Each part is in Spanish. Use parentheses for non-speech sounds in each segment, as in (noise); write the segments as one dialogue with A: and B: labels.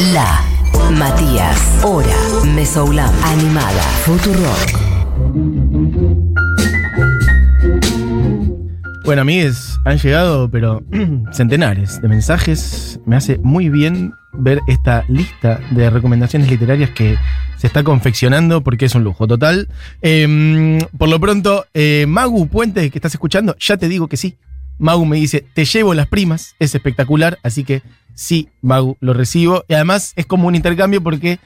A: La Matías, Hora, Mesoulam, Animada, Futurock.
B: Bueno, amigues, han llegado, pero (clears throat) centenares de mensajes. Me hace muy bien ver esta lista de recomendaciones literarias que se está confeccionando porque es un lujo total. Em, por lo pronto, eh, Magu Puente, que estás escuchando, ya te digo que sí. Magu me dice, te llevo las primas, es espectacular, así que sí, Magu, lo recibo. Y además es como un intercambio porque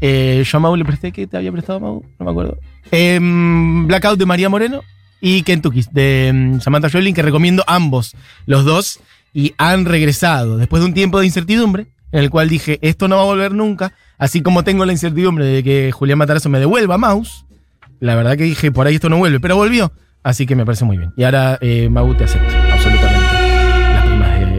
B: eh, yo a Magu le presté, ¿qué te había prestado Magu? No me acuerdo. Em, Blackout de María Moreno y Kentucky de mm, Samantha Joelin, que recomiendo ambos, los dos, y han regresado después de un tiempo de incertidumbre, en el cual dije, esto no va a volver nunca, así como tengo la incertidumbre de que Julián Matarazo me devuelva Mouse, la verdad que dije, por ahí esto no vuelve, pero volvió, así que me parece muy bien. Y ahora, eh, Mau, te acepto,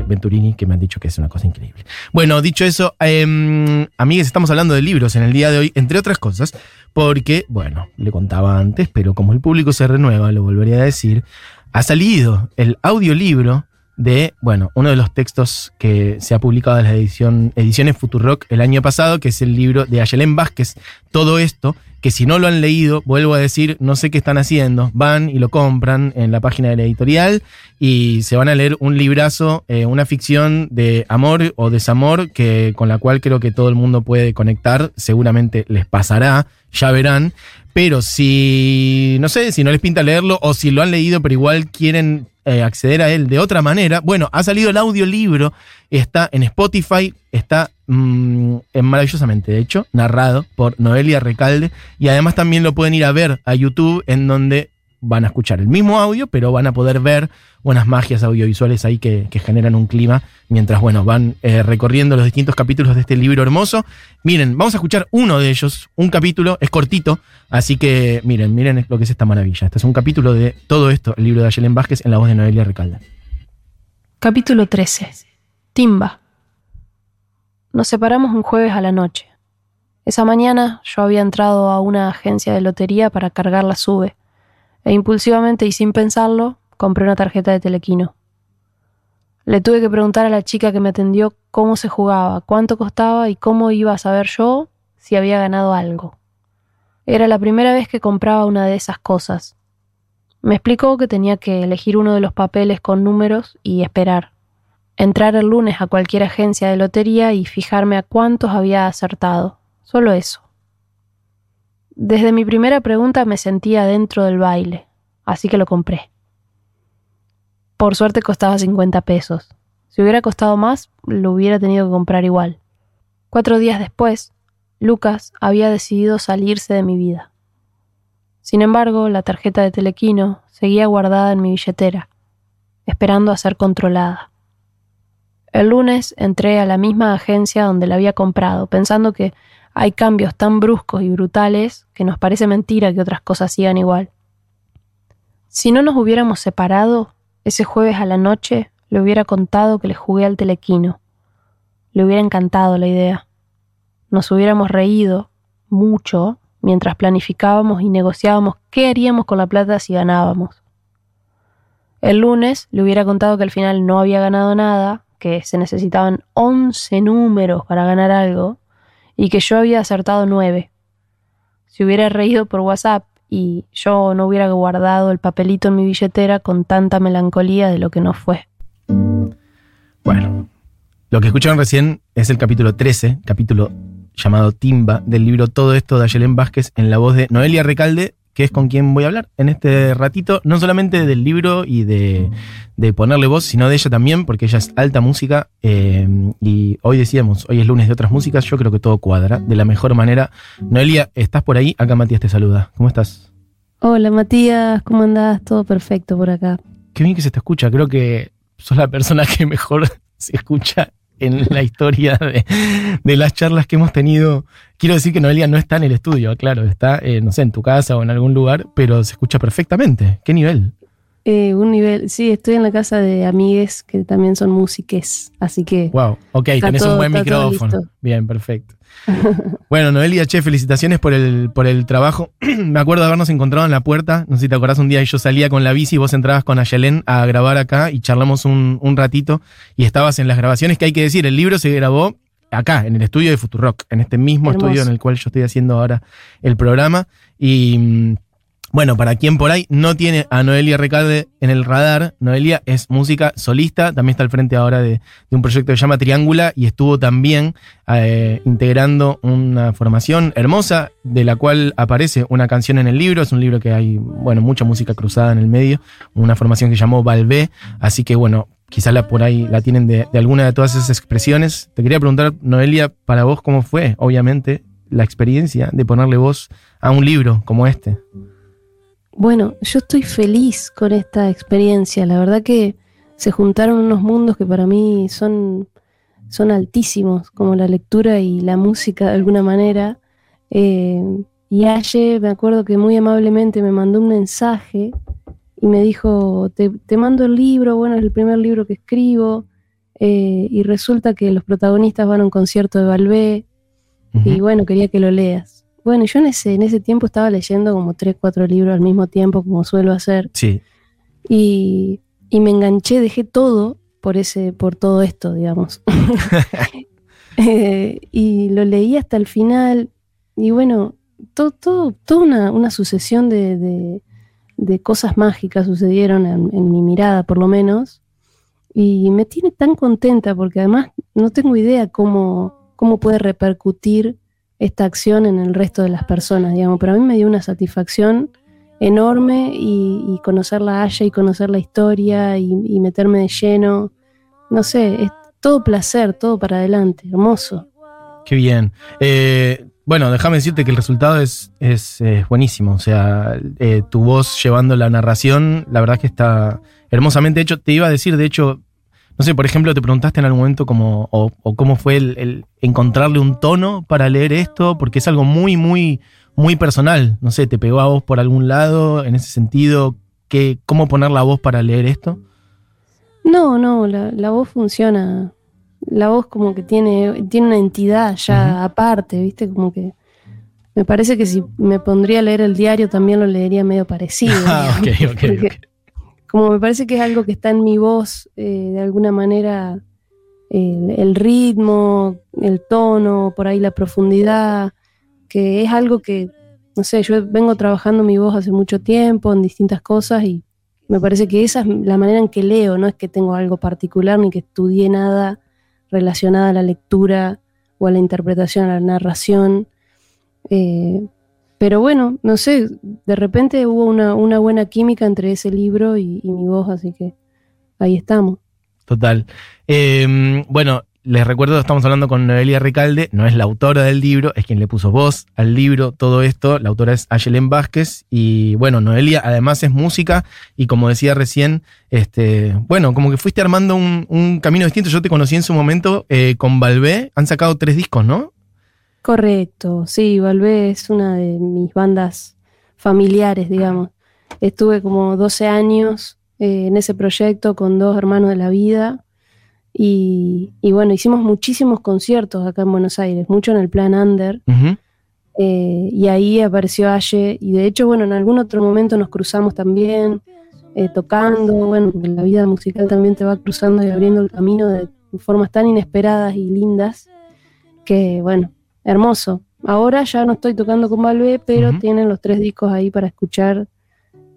B: Venturini que me han dicho que es una cosa increíble. Bueno, dicho eso, eh, amigues, estamos hablando de libros en el día de hoy, entre otras cosas, porque, bueno, le contaba antes, pero como el público se renueva, lo volvería a decir, ha salido el audiolibro de, bueno, uno de los textos que se ha publicado en la edición Ediciones Futurock el año pasado, que es el libro de Ayelén Vázquez, Todo esto, que si no lo han leído, vuelvo a decir, no sé qué están haciendo, van y lo compran en la página de la editorial y se van a leer un librazo, eh, una ficción de amor o desamor que, con la cual creo que todo el mundo puede conectar, seguramente les pasará, ya verán, pero si, no sé, si no les pinta leerlo o si lo han leído pero igual quieren eh, acceder a él de otra manera, bueno, ha salido el audiolibro, está en Spotify, está mm, en maravillosamente, de hecho, narrado por Noelia Recalde, y además también lo pueden ir a ver a YouTube, en donde van a escuchar el mismo audio, pero van a poder ver unas magias audiovisuales ahí que, generan un clima mientras, bueno, van eh, recorriendo los distintos capítulos de este libro hermoso. Miren, vamos a escuchar uno de ellos, un capítulo, es cortito, así que miren, miren lo que es esta maravilla. Este es un capítulo de todo esto, el libro de Ayelen Vázquez en la voz de Noelia Recalde.
C: Capítulo 13. Timba. Nos separamos un jueves a la noche. Esa mañana yo había entrado a una agencia de lotería para cargar la sube, e impulsivamente y sin pensarlo, compré una tarjeta de telequino. Le tuve que preguntar a la chica que me atendió cómo se jugaba, cuánto costaba y cómo iba a saber yo si había ganado algo. Era la primera vez que compraba una de esas cosas. Me explicó que tenía que elegir uno de los papeles con números y esperar. Entrar el lunes a cualquier agencia de lotería y fijarme a cuántos había acertado. Solo eso. Desde mi primera pregunta me sentía dentro del baile, así que lo compré. Por suerte costaba 50 pesos. Si hubiera costado más, lo hubiera tenido que comprar igual. Cuatro días después, Lucas había decidido salirse de mi vida. Sin embargo, la tarjeta de Telequino seguía guardada en mi billetera, esperando a ser controlada. El lunes entré a la misma agencia donde la había comprado, pensando que hay cambios tan bruscos y brutales que nos parece mentira que otras cosas sigan igual. Si no nos hubiéramos separado, ese jueves a la noche le hubiera contado que le jugué al telequino. Le hubiera encantado la idea. Nos hubiéramos reído mucho mientras planificábamos y negociábamos qué haríamos con la plata si ganábamos. El lunes le hubiera contado que al final no había ganado nada, que se necesitaban 11 números para ganar algo y que yo había acertado 9. Si hubiera reído por WhatsApp y yo no hubiera guardado el papelito en mi billetera con tanta melancolía de lo que no fue.
B: Bueno, lo que escucharon recién es el capítulo 13, capítulo llamado Timba, del libro Todo esto de Ayelen Vázquez en la voz de Noelia Recalde, que es con quien voy a hablar en este ratito, no solamente del libro y de, de ponerle voz, sino de ella también, porque ella es alta música. eh, y hoy decíamos, hoy es lunes de otras músicas, yo creo que todo cuadra de la mejor manera. Noelia, ¿estás por ahí? Acá Matías te saluda. ¿Cómo estás?
C: Hola Matías, ¿cómo andás? Todo perfecto por acá.
B: Qué bien que se te escucha. Creo que sos la persona que mejor (laughs) se escucha en la historia de, las charlas que hemos tenido. Quiero decir que Noelia no está en el estudio, claro, está, eh, no sé, en tu casa o en algún lugar, pero se escucha perfectamente. ¿Qué nivel?
C: Eh, un nivel, sí, estoy en la casa de amigues que también son músiques, así que
B: Wow, ok, tenés un buen micrófono. Bien, perfecto. (laughs) Bueno, Noelia, che, felicitaciones por el, por el trabajo. (clears throat) Me acuerdo de habernos encontrado en la puerta. No sé si te acordás un día, yo salía con la bici y vos entrabas con Ayelen a grabar acá y charlamos un, un ratito y estabas en las grabaciones, que hay que decir, el libro se grabó acá, en el estudio de Futurock, en este mismo
C: Hermoso.
B: estudio en el cual yo estoy haciendo ahora el programa. Y mm, bueno, para quien por ahí no tiene a Noelia Recalde en el radar, Noelia es música solista, también está al frente ahora de, un proyecto que se llama Triángula y estuvo también eh, integrando una formación hermosa de la cual aparece una canción en el libro, es un libro que hay, bueno, mucha música cruzada en el medio, una formación que llamó Valvé, así que bueno, quizás la, por ahí la tienen de, de alguna de todas esas expresiones. Te quería preguntar, Noelia, para vos, ¿cómo fue, obviamente, la experiencia de ponerle voz a un libro como este?
C: Bueno, yo estoy feliz con esta experiencia. La verdad que se juntaron unos mundos que para mí son, son altísimos, como la lectura y la música de alguna manera. Eh, y ayer me acuerdo que muy amablemente me mandó un mensaje y me dijo, te, te mando el libro, bueno, es el primer libro que escribo, eh, y resulta que los protagonistas van a un concierto de Balbé, y bueno, quería que lo leas. Bueno, yo en ese, en ese tiempo estaba leyendo como tres, cuatro libros al mismo tiempo, como suelo hacer,
B: Sí,
C: y, y me enganché, dejé todo por ese, por todo esto, digamos. (laughs) (laughs) Eh, y lo leí hasta el final, y bueno, todo, todo, toda una, una sucesión de, de- de cosas mágicas sucedieron en, en mi mirada, por lo menos, y me tiene tan contenta porque además no tengo idea cómo, cómo puede repercutir esta acción en el resto de las personas, digamos, pero a mí me dio una satisfacción enorme y, conocer la Haya y conocer la historia y, meterme de lleno, no sé, es todo placer, todo para adelante, hermoso.
B: Qué bien. Eh, bueno, déjame decirte que el resultado es, es, eh, buenísimo. O sea, eh, tu voz llevando la narración, la verdad que está hermosamente hecho. Te iba a decir, de hecho, no sé, por ejemplo, te preguntaste en algún momento cómo, o, o cómo fue el, el encontrarle un tono para leer esto, porque es algo muy, muy, muy personal. No sé, ¿te pegó a vos por algún lado en ese sentido? ¿Qué, ¿Cómo poner la voz para leer esto?
C: No, no, la, la voz funciona. La voz como que tiene, tiene una entidad ya aparte, ¿viste? Como que me parece que si me pondría a leer el diario también lo leería medio parecido. (laughs)
B: Ah, ok, ok,
C: porque
B: ok.
C: Como me parece que es algo que está en mi voz, eh, de alguna manera, el, ritmo, el tono, por ahí la profundidad, que es algo que, no sé, yo vengo trabajando mi voz hace mucho tiempo en distintas cosas y me parece que esa es la manera en que leo, no es que tengo algo particular ni que estudié nada relacionado a la lectura o a la interpretación, a la narración. Eh, pero bueno, no sé, de repente hubo una, una buena química entre ese libro y, mi voz, así que ahí estamos.
B: Total. Eh, bueno, les recuerdo, estamos hablando con Noelia Recalde, no es la autora del libro, es quien le puso voz al libro, todo esto. La autora es Ayelen Vázquez y bueno, Noelia además es música y como decía recién, este, bueno, como que fuiste armando un, camino distinto. Yo te conocí en su momento eh, con Balbé, han sacado tres discos, ¿no?
C: Correcto, sí, Valvé es una de mis bandas familiares, digamos. Estuve como 12 años eh, en ese proyecto con dos hermanos de la vida y, y bueno, hicimos muchísimos conciertos acá en Buenos Aires, mucho en el plan under. Eh, y ahí apareció Aye, y de hecho, bueno, en algún otro momento nos cruzamos también, eh, tocando, bueno, la vida musical también te va cruzando y abriendo el camino de formas tan inesperadas y lindas, que bueno, hermoso. Ahora ya no estoy tocando con Valvé, pero tienen los tres discos ahí para escuchar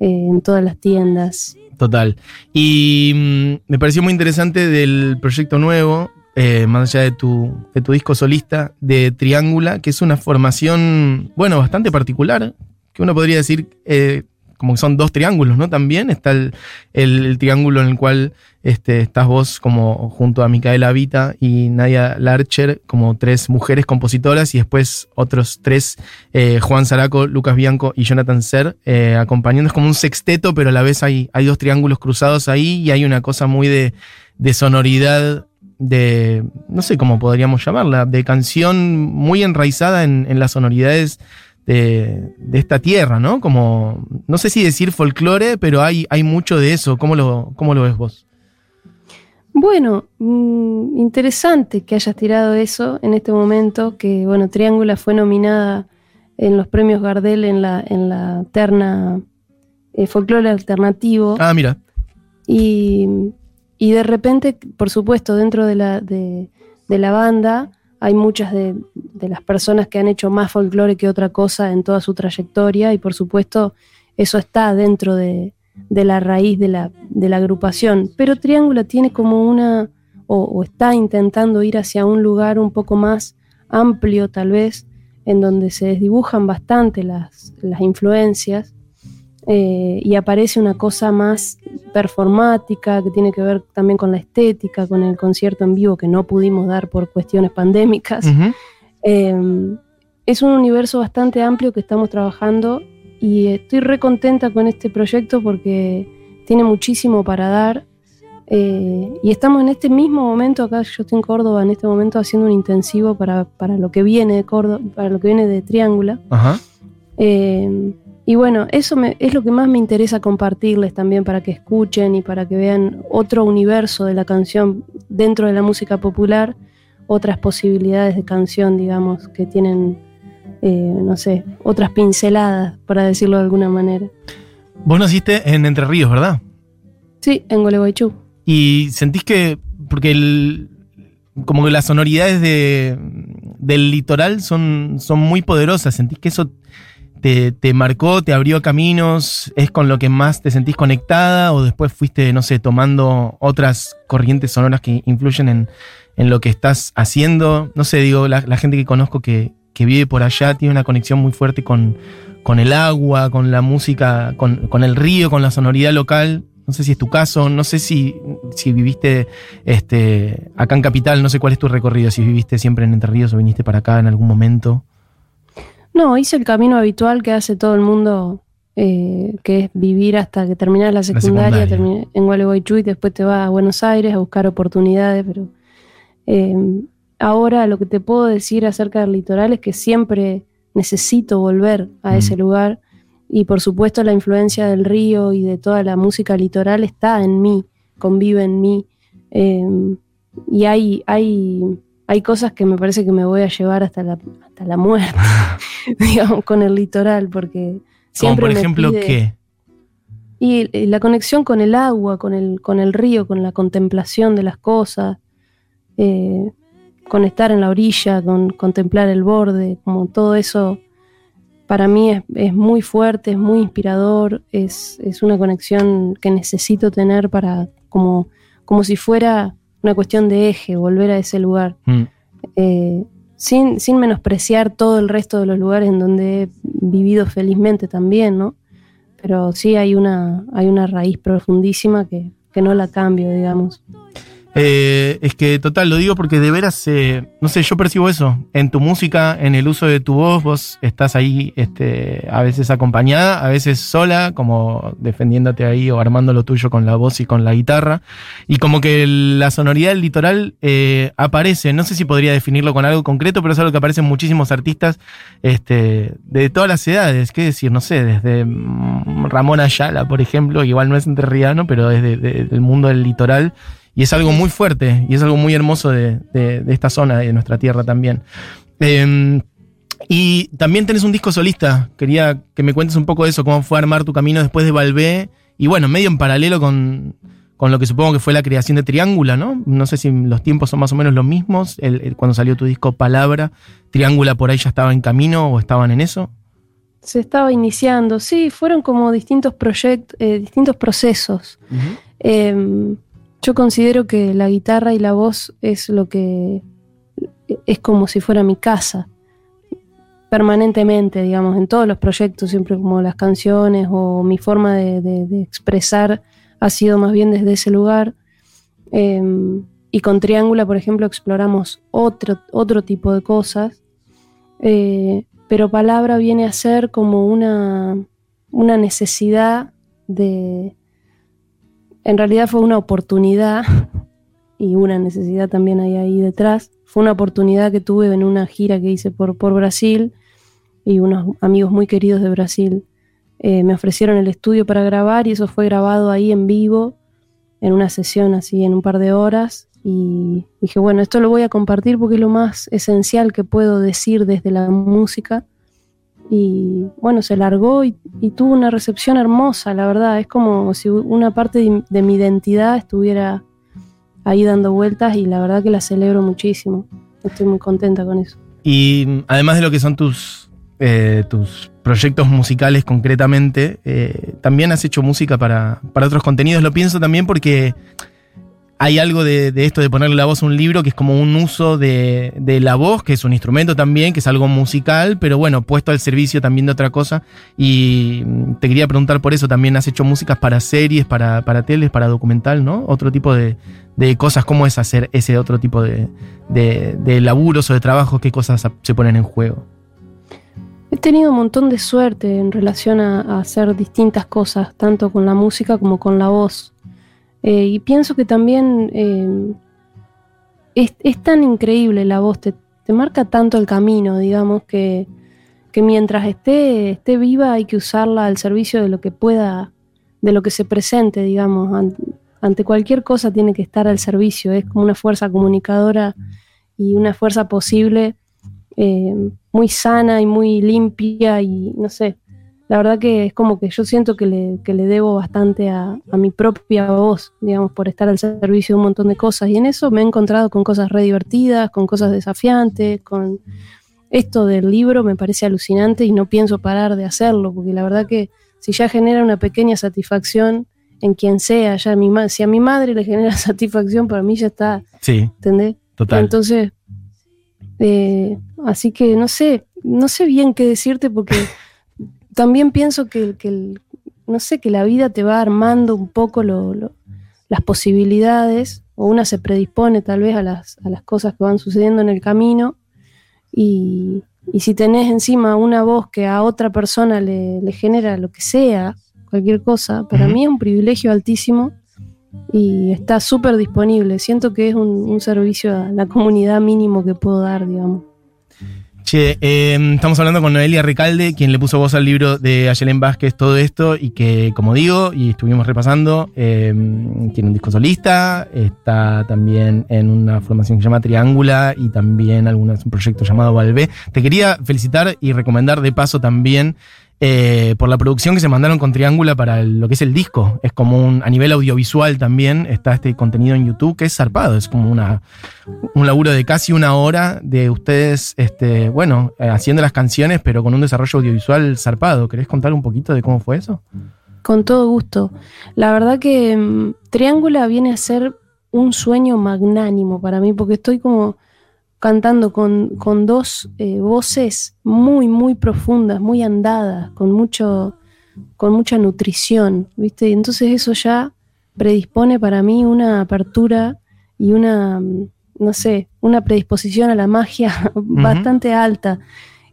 C: eh, en todas las tiendas.
B: Total. Y mm, me pareció muy interesante del proyecto nuevo, eh, más allá de tu, de tu disco solista, de Triángula, que es una formación, bueno, bastante particular, que uno podría decir eh, como que son dos triángulos, ¿no? También está el, el- el triángulo en el cual este, estás vos como junto a Micaela Vita y Nadia Larcher como tres mujeres compositoras y después otros tres, eh, Juan Zaraco, Lucas Bianco y Jonathan Ser, eh, acompañando. Es como un sexteto, pero a la vez hay, hay dos triángulos cruzados ahí y hay una cosa muy de, de sonoridad, de, no sé cómo podríamos llamarla, de canción muy enraizada en, en las sonoridades de, de esta tierra, ¿no? Como, no sé si decir folclore, pero hay, hay mucho de eso. ¿Cómo lo, cómo lo ves vos?
C: Bueno, mm, interesante que hayas tirado eso en este momento, que bueno, Triángula fue nominada en los premios Gardel en la, en la terna eh, folclore alternativo.
B: Ah, mira.
C: Y, y de repente, por supuesto, dentro de la, de, de la banda, hay muchas de, las personas que han hecho más folclore que otra cosa en toda su trayectoria y por supuesto eso está dentro de, la raíz de la, agrupación. Pero Triángulo tiene como una, o, está intentando ir hacia un lugar un poco más amplio tal vez, en donde se desdibujan bastante las, las influencias eh, y aparece una cosa más performática que tiene que ver también con la estética, con el concierto en vivo que no pudimos dar por cuestiones pandémicas. Eh, es un universo bastante amplio que estamos trabajando y estoy re contenta con este proyecto porque tiene muchísimo para dar. Eh, y estamos en este mismo momento, acá yo estoy en Córdoba en este momento haciendo un intensivo para, lo que viene de Córdoba, para lo que viene de Triángula. Ajá. Y bueno, eso es lo que más me interesa compartirles también para que escuchen y para que vean otro universo de la canción dentro de la música popular, otras posibilidades de canción, digamos, que tienen, eh, no sé, otras pinceladas, para decirlo de alguna manera.
B: Vos naciste en Entre Ríos, ¿verdad?
C: Sí, en Gualeguaychú.
B: ¿Y sentís que, porque el, como que las sonoridades de, del litoral son, son muy poderosas, ¿sentís que eso te, marcó, te abrió caminos, es con lo que más te sentís conectada o después fuiste, no sé, tomando otras corrientes sonoras que influyen en, lo que estás haciendo? No sé, digo, la, gente que conozco que, vive por allá tiene una conexión muy fuerte con, con el agua, con la música, con, el río, con la sonoridad local. No sé si es tu caso, no sé si, si viviste este, acá en Capital, no sé cuál es tu recorrido, si viviste siempre en Entre Ríos o viniste para acá en algún momento.
C: No, hice el camino habitual que hace todo el mundo, eh, que es vivir hasta que terminas la secundaria, en Gualeguaychú y después te vas a Buenos Aires a buscar oportunidades, pero em, ahora lo que te puedo decir acerca del litoral es que siempre necesito volver a ese mm. lugar y por supuesto la influencia del río y de toda la música litoral está en mí, convive en mí em, y hay, hay, hay cosas que me parece que me voy a llevar hasta la, hasta la muerte. (laughs) (laughs) digamos, con el litoral, porque siempre.
B: por ejemplo qué?
C: Y, la conexión con el agua, con el, con el río, con la contemplación de las cosas, eh, con estar en la orilla, con contemplar el borde, como todo eso para mí es, muy fuerte, es muy inspirador, es, una conexión que necesito tener para, como, como si fuera una cuestión de eje, volver a ese lugar. Mm. Eh, sin, sin menospreciar todo el resto de los lugares en donde he vivido felizmente también, ¿no? Pero sí hay una, hay una raíz profundísima que, que no la cambio, digamos.
B: Eh, es que total, lo digo porque de veras, eh, no sé, yo percibo eso. En tu música, en el uso de tu voz, vos estás ahí este, a veces acompañada, a veces sola, como defendiéndote ahí o armando lo tuyo con la voz y con la guitarra. Y como que la sonoridad del litoral eh, aparece, no sé si podría definirlo con algo concreto, pero es algo que aparece en muchísimos artistas este, de todas las edades. ¿Qué decir? No sé, desde mm, Ramón Ayala, por ejemplo, igual no es entrerriano, pero es del mundo del litoral y es algo muy fuerte y es algo muy hermoso de, esta zona, de nuestra tierra también. Em, y también tenés un disco solista. Quería que me cuentes un poco de eso, cómo fue armar tu camino después de Valvé. Y bueno, medio en paralelo con, lo que supongo que fue la creación de Triángula, ¿no? No sé si los tiempos son más o menos los mismos. cuando salió tu disco Palabra, Triángula por ahí ya estaba en camino o estaban en eso.
C: Se estaba iniciando, sí, fueron como distintos proyectos, eh, distintos procesos. Yo considero que la guitarra y la voz es lo que es como si fuera mi casa permanentemente, digamos, en todos los proyectos, siempre como las canciones o mi forma de, expresar ha sido más bien desde ese lugar. Em, y con Triángula, por ejemplo, exploramos otro, otro tipo de cosas, eh, pero palabra viene a ser como una, una necesidad de, en realidad fue una oportunidad y una necesidad también hay ahí detrás. Fue una oportunidad que tuve en una gira que hice por, por Brasil y unos amigos muy queridos de Brasil eh, me ofrecieron el estudio para grabar y eso fue grabado ahí en vivo, en una sesión así, en un par de horas. Y dije, bueno, esto lo voy a compartir porque es lo más esencial que puedo decir desde la música y bueno, se largó y, tuvo una recepción hermosa, la verdad. Es como si una parte de, mi identidad estuviera ahí dando vueltas y la verdad que la celebro muchísimo. estoy muy contenta con eso.
B: Y además de lo que son tus, eh, tus proyectos musicales concretamente, eh, también has hecho música para, para otros contenidos. Lo pienso también porque hay algo de, esto de ponerle la voz a un libro que es como un uso de, la voz, que es un instrumento también, que es algo musical, pero bueno, puesto al servicio también de otra cosa. Y mm, te quería preguntar por eso, también has hecho músicas para series, para, para teles, para documental, ¿no? Otro tipo de, cosas, ¿cómo es hacer ese otro tipo de, laburos o de trabajos? ¿Qué cosas se ponen en juego?
C: He tenido un montón de suerte en relación a hacer distintas cosas, tanto con la música como con la voz. Eh, y pienso que también eh, es, es, tan increíble la voz, te, te, marca tanto el camino, digamos, que, que mientras esté, esté, viva hay que usarla al servicio de lo que pueda, de lo que se presente, digamos. Ante, cualquier cosa tiene que estar al servicio, es como una fuerza comunicadora y una fuerza posible eh, muy sana y muy limpia y no sé, la verdad que es como que yo siento que le, que le debo bastante a, a, mi propia voz, digamos, por estar al servicio de un montón de cosas. Y en eso me he encontrado con cosas re divertidas, con cosas desafiantes, con esto del libro me parece alucinante y no pienso parar de hacerlo, porque la verdad que si ya genera una pequeña satisfacción en quien sea, ya a mi si a mi madre le genera (laughs) satisfacción, para mí ya está.
B: Sí.
C: ¿Entendés?
B: Total.
C: Entonces, eh, así que no sé, no sé bien qué decirte porque (laughs) también pienso que, que el, no sé, que la vida te va armando un poco lo, lo, las posibilidades, o una se predispone tal vez a las, a las cosas que van sucediendo en el camino, y, y, si tenés encima una voz que a otra persona le, le genera lo que sea, cualquier cosa, para uh -huh. mí es un privilegio altísimo y está súper disponible. Siento que es un, un, servicio a la comunidad mínimo que puedo dar, digamos.
B: Che, eh, estamos hablando con Noelia Recalde, quien le puso voz al libro de Ayelen Vázquez, todo esto, y que, como digo, y estuvimos repasando, eh, tiene un disco solista, está también en una formación que se llama Triángula y también algunos, un proyecto llamado Valvé. Te quería felicitar y recomendar de paso también eh, por la producción que se mandaron con Triángula para lo que es el disco. Es como un, a nivel audiovisual también, está este contenido en YouTube que es zarpado, es como una, un laburo de casi una hora de ustedes, este, bueno, eh, haciendo las canciones, pero con un desarrollo audiovisual zarpado. ¿Querés contar un poquito de cómo fue eso?
C: Con todo gusto. La verdad que um, Triángula viene a ser un sueño magnánimo para mí, porque estoy como cantando con, con dos eh, voces muy, muy profundas, muy andadas, con, mucho, con mucha nutrición, ¿viste? Y entonces eso ya predispone para mí una apertura y una, no sé, una predisposición a la magia (laughs) uh -huh. bastante alta.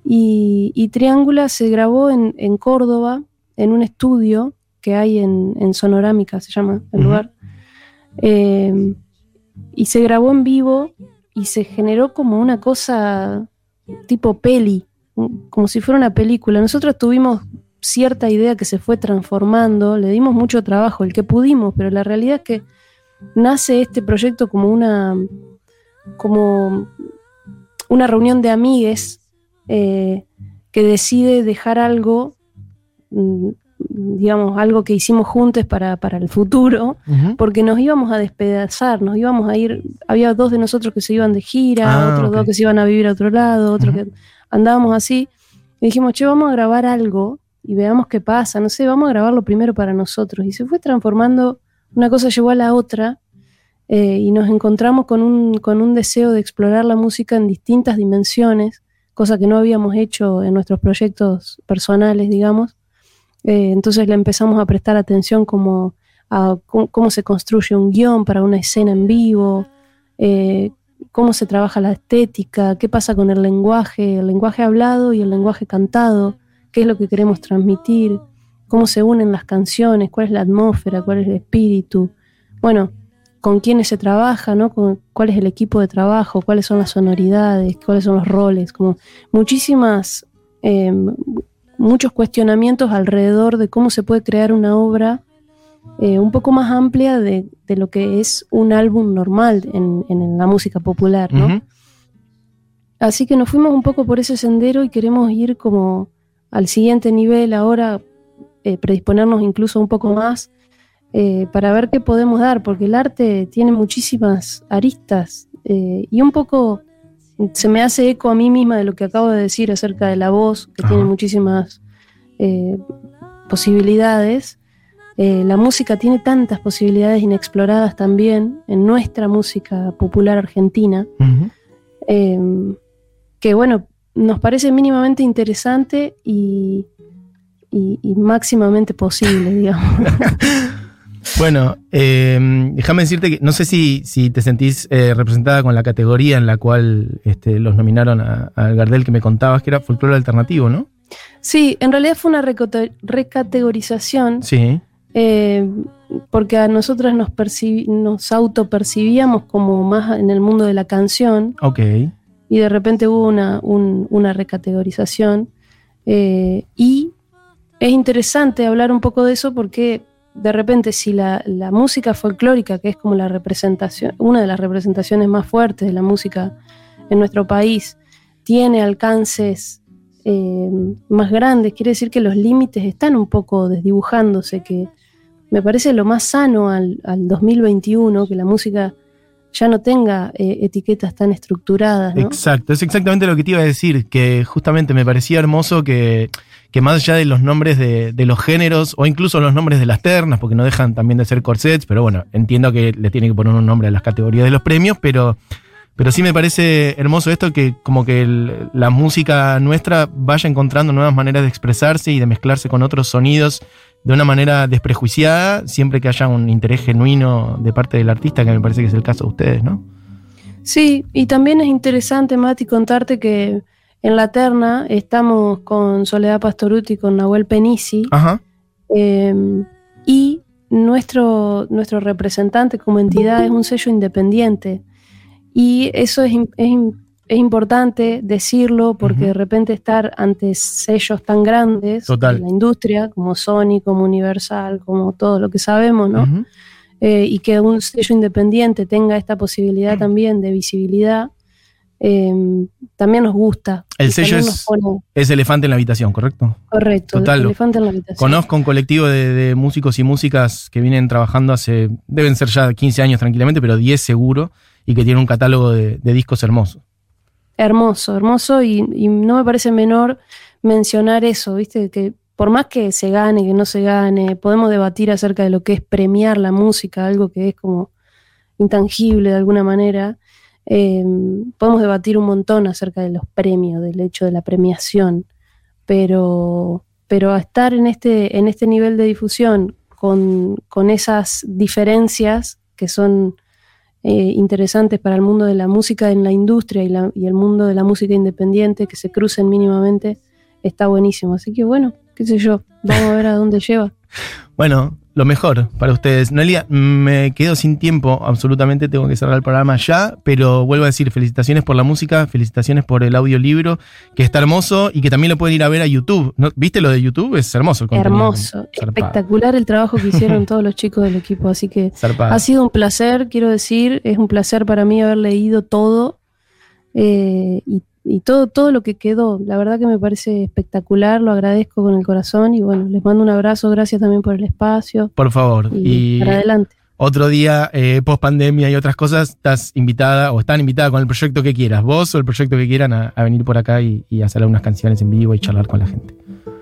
C: Y, y, Triángula se grabó en, en, Córdoba, en un estudio que hay en, en Sonorámica, se llama el uh -huh. lugar. Eh, y se grabó en vivo y se generó como una cosa tipo peli, como si fuera una película. Nosotros tuvimos cierta idea que se fue transformando, le dimos mucho trabajo, el que pudimos, pero la realidad es que nace este proyecto como una como una reunión de amigues eh, que decide dejar algo mm, digamos, algo que hicimos juntos para, para el futuro, uh -huh. porque nos íbamos a despedazar, nos íbamos a ir, había dos de nosotros que se iban de gira, ah, otros okay. dos que se iban a vivir a otro lado, otros uh -huh. que andábamos así, y dijimos, che, vamos a grabar algo y veamos qué pasa, no sé, vamos a grabarlo primero para nosotros, y se fue transformando, una cosa llevó a la otra, eh, y nos encontramos con un, con un deseo de explorar la música en distintas dimensiones, cosa que no habíamos hecho en nuestros proyectos personales, digamos, eh, entonces le empezamos a prestar atención como a cómo, se construye un guion para una escena en vivo, eh, cómo se trabaja la estética, qué pasa con el lenguaje, el lenguaje hablado y el lenguaje cantado, qué es lo que queremos transmitir, cómo se unen las canciones, cuál es la atmósfera, cuál es el espíritu. Bueno, con quiénes se trabaja, ¿no? Con, cuál es el equipo de trabajo, cuáles son las sonoridades, cuáles son los roles, como muchísimas eh, muchos cuestionamientos alrededor de cómo se puede crear una obra eh, un poco más amplia de, de, lo que es un álbum normal en, en la música popular, ¿no? Uh -huh. Así que nos fuimos un poco por ese sendero y queremos ir como al siguiente nivel ahora, eh, predisponernos incluso un poco más eh, para ver qué podemos dar, porque el arte tiene muchísimas aristas y un poco se me hace eco a mí misma de lo que acabo de decir acerca de la voz, que
B: Ajá.
C: tiene muchísimas eh, posibilidades. Eh, la música tiene tantas posibilidades inexploradas también en nuestra música popular argentina, eh, que bueno, nos parece mínimamente interesante y, y- y máximamente posible, digamos. (laughs)
B: Bueno, eh, déjame decirte que no sé si, si te sentís eh, representada con la categoría en la cual este, los nominaron a- al Gardel que me contabas, que era folclore alternativo, ¿no?
C: Sí, en realidad fue una recategorización
B: Sí.
C: eh, porque a nosotras nos, nos autopercibíamos como más en el mundo de la canción
B: Ok.
C: y de repente hubo una, un- una recategorización y es interesante hablar un poco de eso porque de repente si la, la música folclórica, que es como la representación, una de las representaciones más fuertes de la música en nuestro país, tiene alcances eh, más grandes, quiere decir que los límites están un poco desdibujándose, que me parece lo más sano al, al 2021, que la música ya no tenga eh, etiquetas tan estructuradas.
B: Exacto, es exactamente lo que te iba a decir, que justamente me parecía hermoso que, que más allá de los nombres de, los géneros o incluso los nombres de las ternas, porque no dejan también de ser corsets, pero bueno, entiendo que le tiene que poner un nombre a las categorías de los premios, pero, pero sí me parece hermoso esto que como que la música nuestra vaya encontrando nuevas maneras de expresarse y de mezclarse con otros sonidos de una manera desprejuiciada, siempre que haya un interés genuino de parte del artista, que me parece que es el caso de ustedes, ¿no?
C: Sí, y también es interesante, Mati, contarte que en la terna estamos con Soledad Pastoruti, con Nahuel Penisi,
B: Ajá.
C: eh, y nuestro, nuestro representante como entidad es un sello independiente. Y eso es, es es importante decirlo porque
B: Ujú.
C: de repente estar ante sellos tan grandes
B: Total.
C: de la industria, como Sony, como Universal, como todo lo que sabemos, ¿no?
B: Ujú.
C: eh, y que un sello independiente tenga esta posibilidad también de visibilidad, eh, también nos gusta.
B: El sello es-
C: nos pone-
B: Es elefante en la habitación, ¿correcto?
C: correcto,
B: Total.
C: el elefante en la habitación.
B: Conozco un colectivo de, de músicos y músicas que vienen trabajando hace, deben ser ya 15 años tranquilamente, pero 10 seguro, y que tienen un catálogo de, de discos hermosos.
C: Hermoso, hermoso, y, y no me parece menor mencionar eso, ¿viste? Que por más que se gane, que no se gane, podemos debatir acerca de lo que es premiar la música, algo que es como intangible de alguna manera. Eh, podemos debatir un montón acerca de los premios, del hecho de la premiación, pero, pero a estar en este, en este nivel de difusión con, con esas diferencias que son eh, interesantes para el mundo de la música en la industria y, la- y el mundo de la música independiente, que se crucen mínimamente, está buenísimo. Así que bueno, qué sé yo, vamos a ver a dónde lleva. (laughs)
B: Bueno, lo mejor para ustedes. Noelia, me quedo sin tiempo, absolutamente tengo que cerrar el programa ya, pero vuelvo a decir, felicitaciones por la música, felicitaciones por el audiolibro, que está hermoso y que también lo pueden ir a ver a YouTube. ¿No? ¿Viste lo de YouTube? Es hermoso el contenido.
C: Hermoso,
B: Zarpado.
C: espectacular el trabajo que hicieron todos los chicos del equipo, así que
B: Zarpado.
C: ha sido un placer, quiero decir, es un placer para mí haber leído todo eh, y, y todo, todo lo que quedó. La verdad que me parece espectacular, lo agradezco con el corazón y bueno, les mando un abrazo, gracias también por el espacio
B: Por favor.
C: y,
B: Y
C: para adelante.
B: otro día, eh, post pandemia y otras cosas, estás invitada o están invitada con el proyecto que quieras, vos o el proyecto que quieran, a, a venir por acá y, y hacer unas canciones en vivo y charlar con la gente.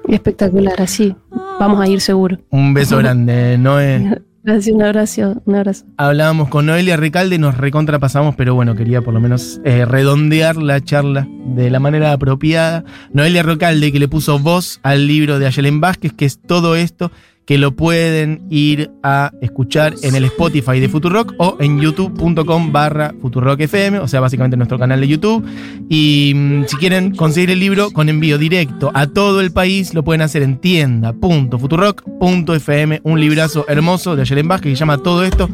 C: Espectacular, así. Vamos a ir seguro.
B: Un beso (laughs) grande, Noé.
C: Gracias, un abrazo, un abrazo.
B: Hablábamos con Noelia Recalde, nos recontrapasamos, pero bueno, quería por lo menos eh, redondear la charla de la manera apropiada. Noelia Recalde, que le puso voz al libro de Ayelen Vázquez, que es todo esto, que lo pueden ir a escuchar en el Spotify de Futurock o en youtube.com barra FM, o sea, básicamente nuestro canal de YouTube. Y mm, si quieren conseguir el libro con envío directo a todo el país, lo pueden hacer en tienda.futurock.fm, un librazo hermoso de Ayelen Vázquez que se llama Todo esto.